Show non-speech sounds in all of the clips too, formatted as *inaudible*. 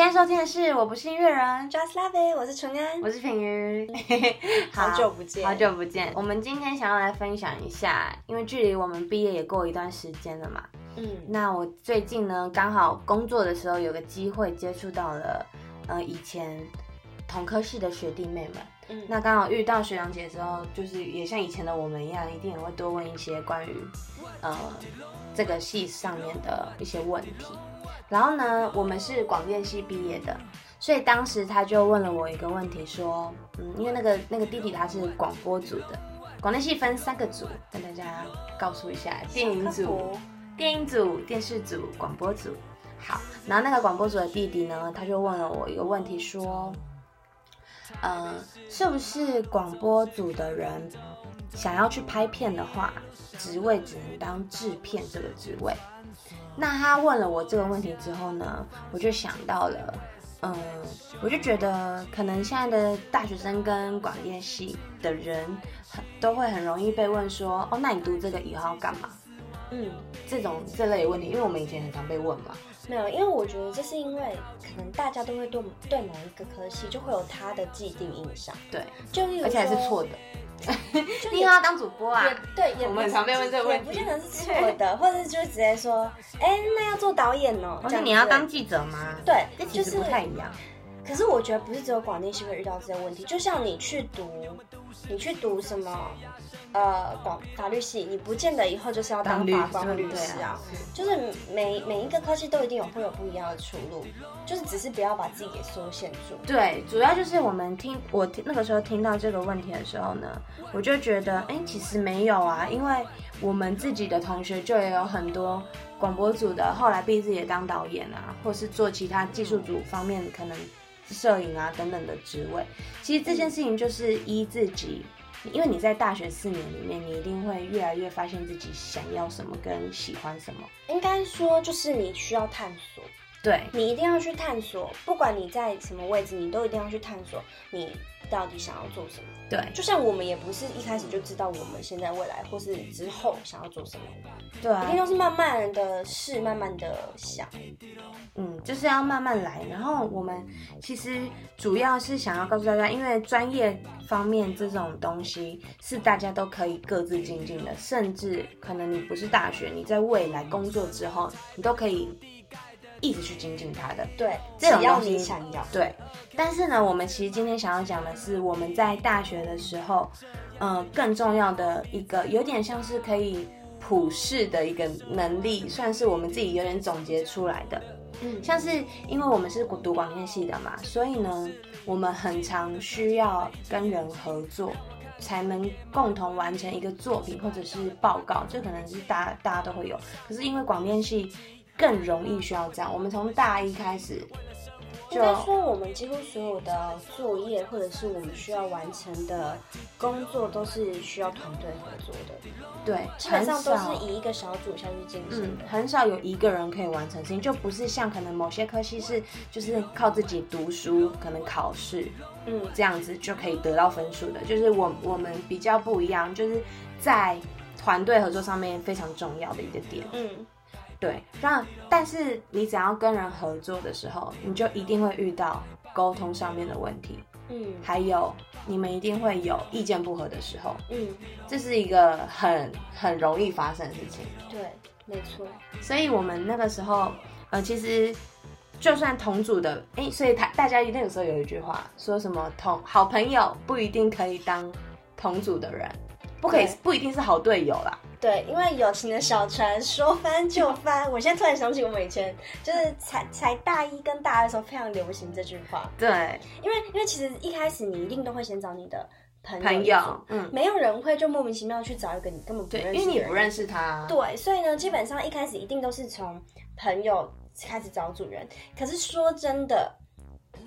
现在收听的是《我不是音乐人》，Just Love It，我是淳安，我是品瑜，*laughs* 好久不见，好久不见。我们今天想要来分享一下，因为距离我们毕业也过一段时间了嘛。嗯，那我最近呢，刚好工作的时候有个机会接触到了，呃，以前同科系的学弟妹们。嗯，那刚好遇到学长姐之后，就是也像以前的我们一样，一定也会多问一些关于，呃，这个系上面的一些问题。然后呢，我们是广电系毕业的，所以当时他就问了我一个问题，说，嗯，因为那个那个弟弟他是广播组的，广电系分三个组，跟大家告诉一下，电影组、电影组、电视组、广播组。好，然后那个广播组的弟弟呢，他就问了我一个问题，说，呃，是不是广播组的人想要去拍片的话，职位只能当制片这个职位？那他问了我这个问题之后呢，我就想到了，嗯，我就觉得可能现在的大学生跟广电系的人，都会很容易被问说，哦，那你读这个以后要干嘛？嗯，这种这类问题，因为我们以前很常被问嘛。没有，因为我觉得这是因为可能大家都会对对某一个科系就会有他的既定印象，对，就而且还是错的。*laughs* 你要当主播啊？对，我们常被问这个问题，不见得是错的，*laughs* 或者就直接说，哎，那要做导演哦。或者你要当记者吗？对，就是不太一样。可是我觉得不是只有广电系会遇到这些问题，就像你去读，你去读什么？呃，广法律系，你不见得以后就是要当法官律师啊，就是每每一个科系都一定有会有不一样的出路，就是只是不要把自己给缩限住。对，主要就是我们听我听那个时候听到这个问题的时候呢，我就觉得，哎，其实没有啊，因为我们自己的同学就也有很多广播组的，后来毕业也当导演啊，或是做其他技术组方面可能摄影啊等等的职位。其实这件事情就是依自己。因为你在大学四年里面，你一定会越来越发现自己想要什么跟喜欢什么。应该说，就是你需要探索。对，你一定要去探索，不管你在什么位置，你都一定要去探索你到底想要做什么。对，就像我们也不是一开始就知道我们现在未来或是之后想要做什么。对，啊一定都是慢慢的试，慢慢的想。嗯，就是要慢慢来。然后我们其实主要是想要告诉大家，因为专业方面这种东西是大家都可以各自精进的，甚至可能你不是大学，你在未来工作之后，你都可以。一直去精进它的，对，只要你想要，对。但是呢，我们其实今天想要讲的是，我们在大学的时候，嗯，更重要的一个，有点像是可以普世的一个能力，算是我们自己有点总结出来的。嗯，像是因为我们是读广电系的嘛，所以呢，我们很常需要跟人合作，才能共同完成一个作品或者是报告，这可能是大大家都会有。可是因为广电系。更容易需要这样。我们从大一开始，应该说我们几乎所有的作业或者是我们需要完成的工作都是需要团队合作的。对，基本上都是以一个小组下去进行的，很少有一个人可以完成事情，就不是像可能某些科系是就是靠自己读书，可能考试，嗯，这样子就可以得到分数的。就是我我们比较不一样，就是在团队合作上面非常重要的一个点。嗯。对，让但是你只要跟人合作的时候，你就一定会遇到沟通上面的问题，嗯，还有你们一定会有意见不合的时候，嗯，这是一个很很容易发生的事情。对，没错。所以我们那个时候，呃，其实就算同组的，哎，所以他大家那个时候有一句话，说什么同好朋友不一定可以当同组的人，不可以不一定是好队友啦。对，因为友情的小船说翻就翻。我现在突然想起，我们以前就是才才大一跟大二的时候，非常流行这句话。对，因为因为其实一开始你一定都会先找你的朋友，嗯，没有人会就莫名其妙去找一个你根本不认识，因为你不认识他。对，所以呢，基本上一开始一定都是从朋友开始找主人。可是说真的。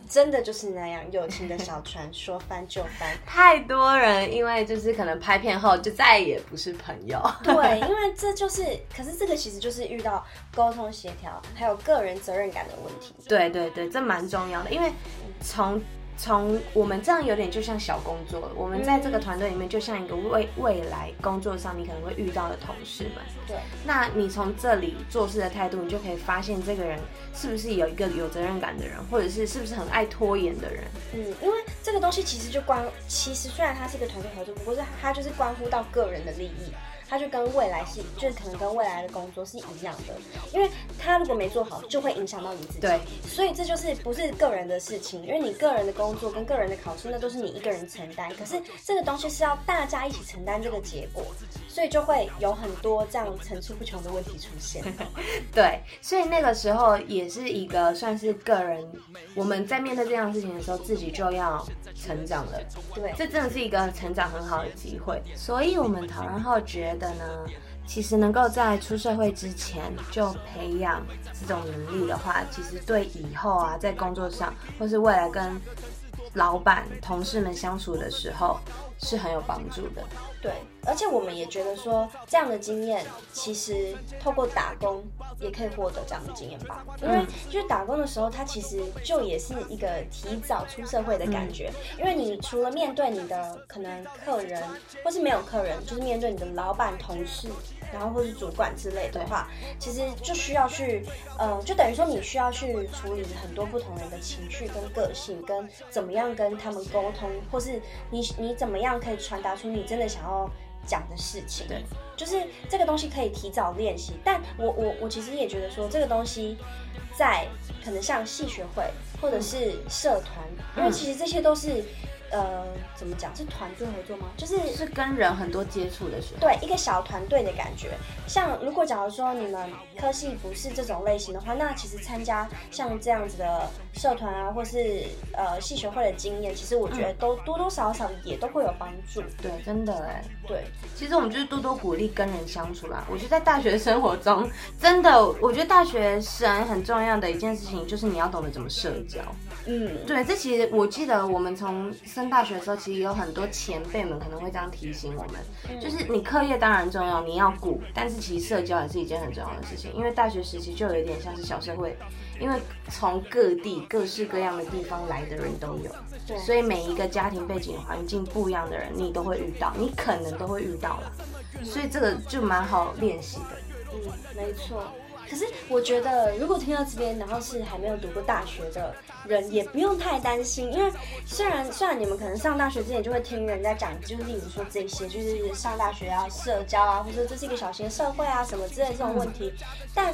真的就是那样，友情的小船说翻就翻。*laughs* 太多人因为就是可能拍片后就再也不是朋友。*laughs* 对，因为这就是，可是这个其实就是遇到沟通协调，还有个人责任感的问题。对对对，这蛮重要的，因为从从我们这样有点就像小工作，我们在这个团队里面就像一个未未来工作上你可能会遇到的同事们。对，那你从这里做事的态度，你就可以发现这个人是不是有一个有责任感的人，或者是是不是很爱拖延的人。嗯，因为这个东西其实就关，其实虽然它是一个团队合作，不过是它就是关乎到个人的利益。他就跟未来是，就是可能跟未来的工作是一样的，因为他如果没做好，就会影响到你自己。对，所以这就是不是个人的事情，因为你个人的工作跟个人的考试，那都是你一个人承担。可是这个东西是要大家一起承担这个结果，所以就会有很多这样层出不穷的问题出现。*laughs* 对，所以那个时候也是一个算是个人，我们在面对这样事情的时候，自己就要成长了。对，这真的是一个成长很好的机会。所以我们讨论后觉得。呢，其实能够在出社会之前就培养这种能力的话，其实对以后啊，在工作上或是未来跟老板、同事们相处的时候是很有帮助的。对，而且我们也觉得说，这样的经验其实透过打工也可以获得这样的经验吧。因为就是打工的时候，它其实就也是一个提早出社会的感觉。因为你除了面对你的可能客人，或是没有客人，就是面对你的老板、同事。然后或是主管之类的话，其实就需要去，呃，就等于说你需要去处理很多不同人的情绪跟个性，跟怎么样跟他们沟通，或是你你怎么样可以传达出你真的想要讲的事情。对，就是这个东西可以提早练习。但我我我其实也觉得说，这个东西在可能像戏学会或者是社团，因为其实这些都是。呃，怎么讲是团队合作吗？就是是跟人很多接触的时候，对一个小团队的感觉。像如果假如说你们科系不是这种类型的话，那其实参加像这样子的社团啊，或是呃系学会的经验，其实我觉得都多多少少也都会有帮助。对，真的哎，对，其实我们就是多多鼓励跟人相处啦。我觉得在大学生活中，真的，我觉得大学生很重要的一件事情就是你要懂得怎么社交。嗯，对，这其实我记得我们从升大学的时候，其实有很多前辈们可能会这样提醒我们，就是你课业当然重要，你要顾，但是其实社交也是一件很重要的事情。因为大学时期就有一点像是小社会，因为从各地各式各样的地方来的人都有，对，所以每一个家庭背景环境不一样的人，你都会遇到，你可能都会遇到了，所以这个就蛮好练习的。嗯，没错。可是我觉得，如果听到这边，然后是还没有读过大学的人，也不用太担心，因为虽然虽然你们可能上大学之前就会听人家讲，就是例如说这些，就是上大学啊社交啊，或者这是一个小型社会啊什么之类这种问题，但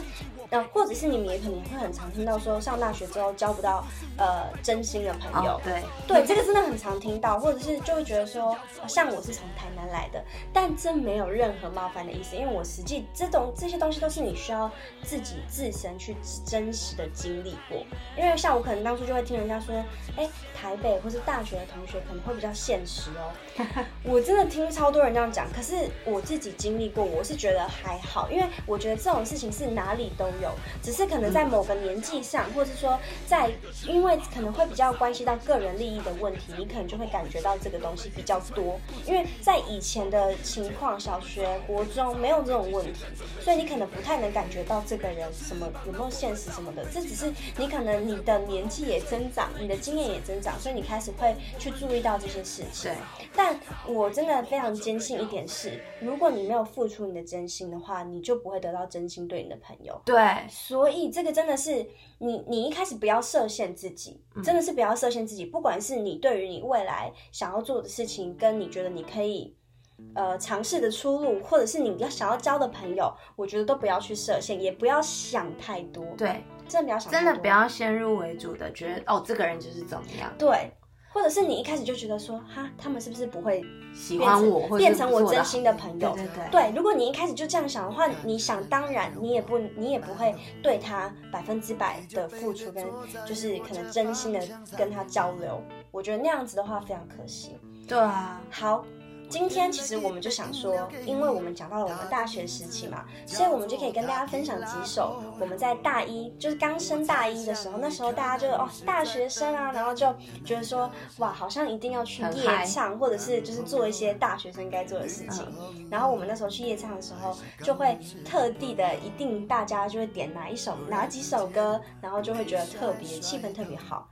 呃，或者是你们也可能会很常听到说，上大学之后交不到呃真心的朋友，对对，这个真的很常听到，或者是就会觉得说，像我是从台南来的，但这没有任何冒犯的意思，因为我实际这种这些东西都是你需要。自己自身去真实的经历过，因为像我可能当初就会听人家说，哎，台北或是大学的同学可能会比较现实哦。*laughs* 我真的听超多人这样讲，可是我自己经历过，我是觉得还好，因为我觉得这种事情是哪里都有，只是可能在某个年纪上，或者是说在，因为可能会比较关系到个人利益的问题，你可能就会感觉到这个东西比较多。因为在以前的情况，小学、国中没有这种问题，所以你可能不太能感觉到这。个人什么有没有现实什么的，这只是你可能你的年纪也增长，你的经验也增长，所以你开始会去注意到这些事情。对，但我真的非常坚信一点是，如果你没有付出你的真心的话，你就不会得到真心对你的朋友。对，所以这个真的是你，你一开始不要设限自己，真的是不要设限自己，不管是你对于你未来想要做的事情，跟你觉得你可以。呃，尝试的出路，或者是你要想要交的朋友，我觉得都不要去设限，也不要想太多。对，真的不要想，真的不要先入为主的觉得哦，这个人就是怎么样。对，或者是你一开始就觉得说，哈，他们是不是不会喜欢我，变成我真心的朋友？对对对。对，如果你一开始就这样想的话，你想当然，你也不，你也不会对他百分之百的付出，跟就是可能真心的跟他交流。我觉得那样子的话非常可惜。对啊，好。今天其实我们就想说，因为我们讲到了我们大学时期嘛，所以我们就可以跟大家分享几首我们在大一，就是刚升大一的时候，那时候大家就哦大学生啊，然后就觉得说哇，好像一定要去夜唱，或者是就是做一些大学生该做的事情。然后我们那时候去夜唱的时候，就会特地的一定大家就会点哪一首哪几首歌，然后就会觉得特别气氛特别好。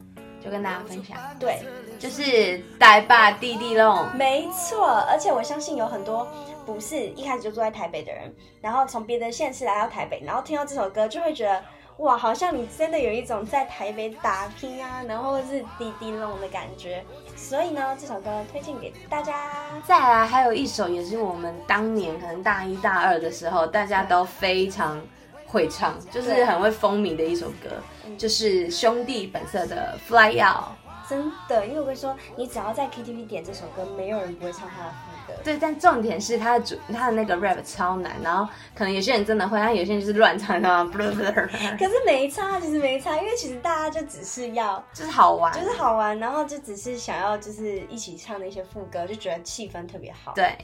就跟大家分享。对，就是台爸弟弟龙。没错，而且我相信有很多不是一开始就住在台北的人，然后从别的县市来到台北，然后听到这首歌就会觉得。哇，好像你真的有一种在台北打拼啊，然后是滴滴弄的感觉，所以呢，这首歌推荐给大家。再来，还有一首也是我们当年可能大一大二的时候，大家都非常会唱，就是很会风靡的一首歌，就是兄弟本色的 Fly Out。真的，因为我跟你说，你只要在 KTV 点这首歌，没有人不会唱他的副歌。对，但重点是他的主，他的那个 rap 超难，然后可能有些人真的会，但有些人就是乱唱啊。*laughs* 可是没差，其实没差，因为其实大家就只是要，就是好玩，就是好玩，然后就只是想要就是一起唱那些副歌，就觉得气氛特别好。对，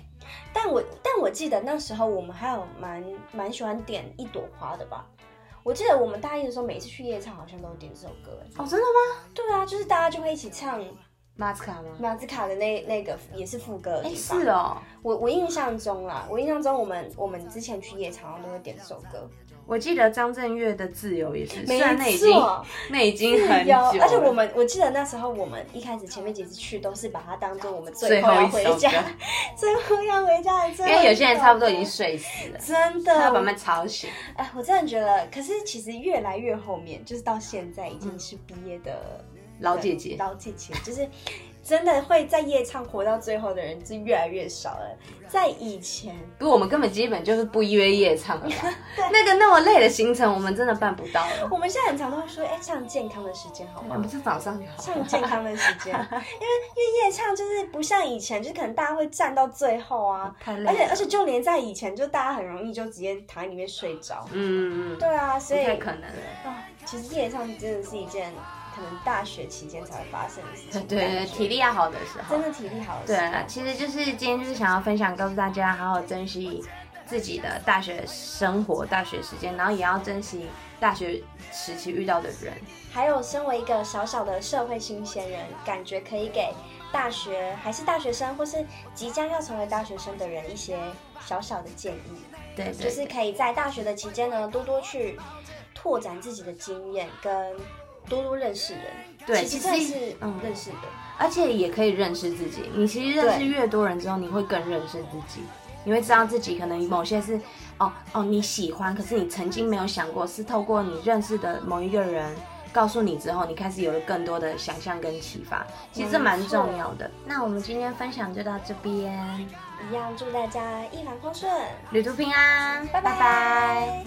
但我但我记得那时候我们还有蛮蛮喜欢点一朵花的吧。我记得我们大一的时候，每次去夜唱好像都点这首歌。哦，真的吗？对啊，就是大家就会一起唱马斯卡吗？马斯卡的那那个也是副歌。哎，是哦。我我印象中啦，我印象中我们我们之前去夜场都会点这首歌。我记得张震岳的《自由》也是，虽然那已经那已经很久，而且我们我记得那时候我们一开始前面几次去都是把它当做我们最后要回家，*laughs* 最后要回家的，因为有些人差不多已经睡死了，真的要把他们吵醒。哎，我真的觉得，可是其实越来越后面，就是到现在已经是毕业的老姐姐，老姐姐就是。真的会在夜唱活到最后的人是越来越少了。在以前，不，我们根本基本就是不约夜唱了。*laughs* 那个那么累的行程，我们真的办不到了。我们现在很常都会说，哎，唱健康的时间好吗？不是早上就好唱健康的时间，因 *laughs* 为因为夜唱就是不像以前，就是可能大家会站到最后啊，太累。而且而且就连在以前，就大家很容易就直接躺在里面睡着。嗯嗯嗯。对啊，所以太可能了。啊，其实夜唱真的是一件。可能大学期间才会发生的事情。*laughs* 对对，体力要好的时候。真的体力好的时候。对啊，其实就是今天就是想要分享，告诉大家好好珍惜自己的大学生活、大学时间，然后也要珍惜大学时期遇到的人。还有，身为一个小小的社会新鲜人，感觉可以给大学还是大学生，或是即将要成为大学生的人一些小小的建议。对，就是可以在大学的期间呢，多多去拓展自己的经验跟。多多认识人，对，其实是嗯认识的，而且也可以认识自己。你其实认识越多人之后，你会更认识自己，你会知道自己可能某些是哦哦你喜欢，可是你曾经没有想过，是透过你认识的某一个人告诉你之后，你开始有了更多的想象跟启发。其实这蛮重要的。那我们今天分享就到这边，一样祝大家一帆风顺，旅途平安，拜拜。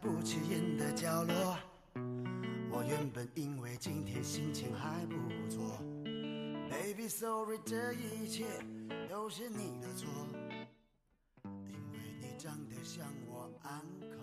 不起眼的角落，我原本因为今天心情还不错。Baby sorry，这一切都是你的错，因为你长得像我 uncle。